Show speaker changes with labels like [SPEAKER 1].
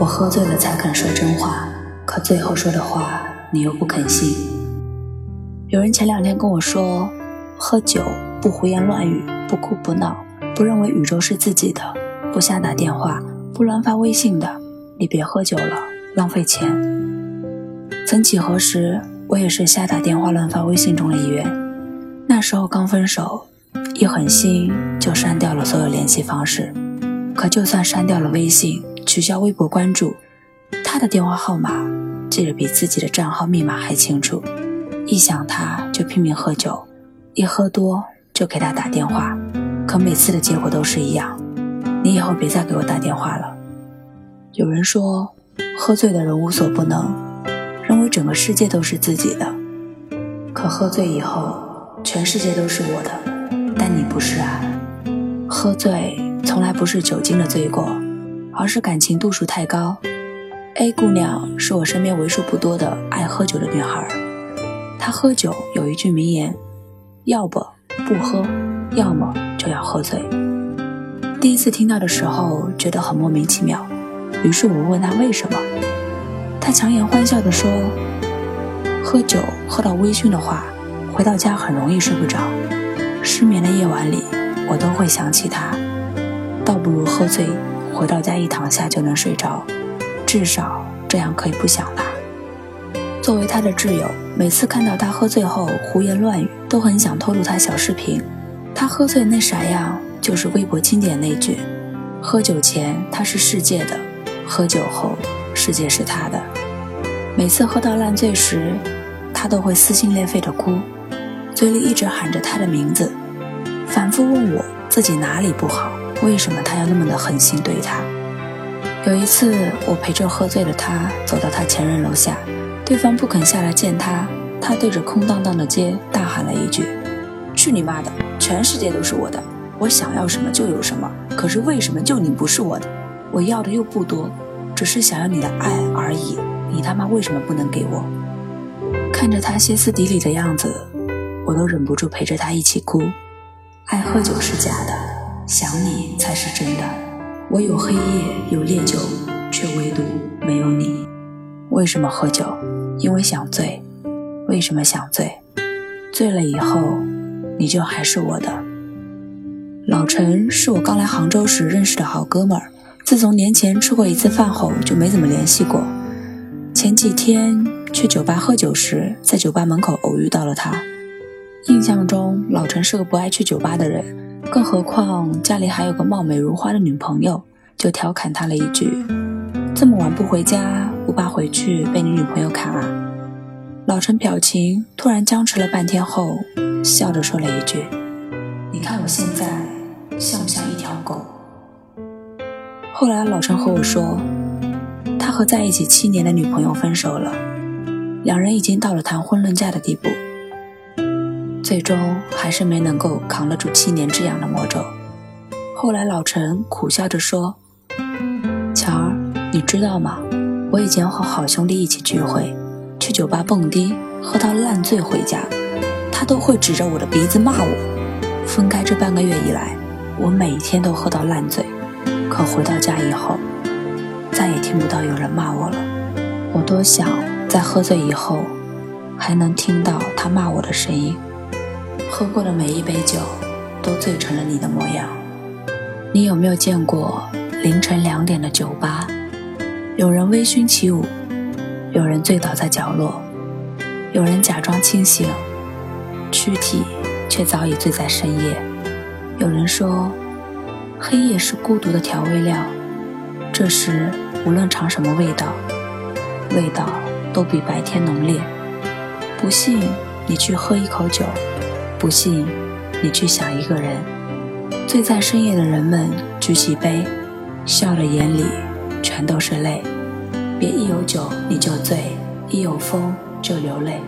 [SPEAKER 1] 我喝醉了才肯说真话，可最后说的话你又不肯信。有人前两天跟我说，喝酒不胡言乱语，不哭不闹，不认为宇宙是自己的，不瞎打电话，不乱发微信的，你别喝酒了，浪费钱。曾几何时，我也是瞎打电话、乱发微信中的一员。那时候刚分手，一狠心就删掉了所有联系方式。可就算删掉了微信，取消微博关注，他的电话号码记得比自己的账号密码还清楚。一想他就拼命喝酒，一喝多就给他打电话，可每次的结果都是一样。你以后别再给我打电话了。有人说，喝醉的人无所不能，认为整个世界都是自己的。可喝醉以后，全世界都是我的，但你不是啊。喝醉从来不是酒精的罪过。而是感情度数太高。A 姑娘是我身边为数不多的爱喝酒的女孩。她喝酒有一句名言：要不不喝，要么就要喝醉。第一次听到的时候觉得很莫名其妙，于是我问她为什么。她强颜欢笑地说：“喝酒喝到微醺的话，回到家很容易睡不着。失眠的夜晚里，我都会想起他，倒不如喝醉。”回到家一躺下就能睡着，至少这样可以不想他。作为他的挚友，每次看到他喝醉后胡言乱语，都很想偷录他小视频。他喝醉那啥样，就是微博经典那句：喝酒前他是世界的，喝酒后世界是他的。每次喝到烂醉时，他都会撕心裂肺的哭，嘴里一直喊着他的名字，反复问我自己哪里不好。为什么他要那么的狠心对他？有一次，我陪着喝醉的他走到他前任楼下，对方不肯下来见他，他对着空荡荡的街大喊了一句：“去你妈的！全世界都是我的，我想要什么就有什么。可是为什么就你不是我的？我要的又不多，只是想要你的爱而已。你他妈为什么不能给我？”看着他歇斯底里的样子，我都忍不住陪着他一起哭。爱喝酒是假的。想你才是真的。我有黑夜，有烈酒，却唯独没有你。为什么喝酒？因为想醉。为什么想醉？醉了以后，你就还是我的。老陈是我刚来杭州时认识的好哥们儿，自从年前吃过一次饭后，就没怎么联系过。前几天去酒吧喝酒时，在酒吧门口偶遇到了他。印象中，老陈是个不爱去酒吧的人。更何况家里还有个貌美如花的女朋友，就调侃他了一句：“这么晚不回家，不怕回去被你女朋友砍啊？”老陈表情突然僵持了半天后，笑着说了一句：“你看我现在像不像一条狗？”后来老陈和我说，他和在一起七年的女朋友分手了，两人已经到了谈婚论嫁的地步。最终还是没能够扛得住七年之痒的魔咒。后来老陈苦笑着说：“乔儿，你知道吗？我以前和好兄弟一起聚会，去酒吧蹦迪，喝到烂醉回家，他都会指着我的鼻子骂我。分开这半个月以来，我每天都喝到烂醉，可回到家以后，再也听不到有人骂我了。我多想在喝醉以后，还能听到他骂我的声音。”喝过的每一杯酒，都醉成了你的模样。你有没有见过凌晨两点的酒吧？有人微醺起舞，有人醉倒在角落，有人假装清醒，躯体却早已醉在深夜。有人说，黑夜是孤独的调味料，这时无论尝什么味道，味道都比白天浓烈。不信，你去喝一口酒。不信你去想，一个人醉在深夜的人们举起杯，笑的眼里全都是泪。别一有酒你就醉，一有风就流泪。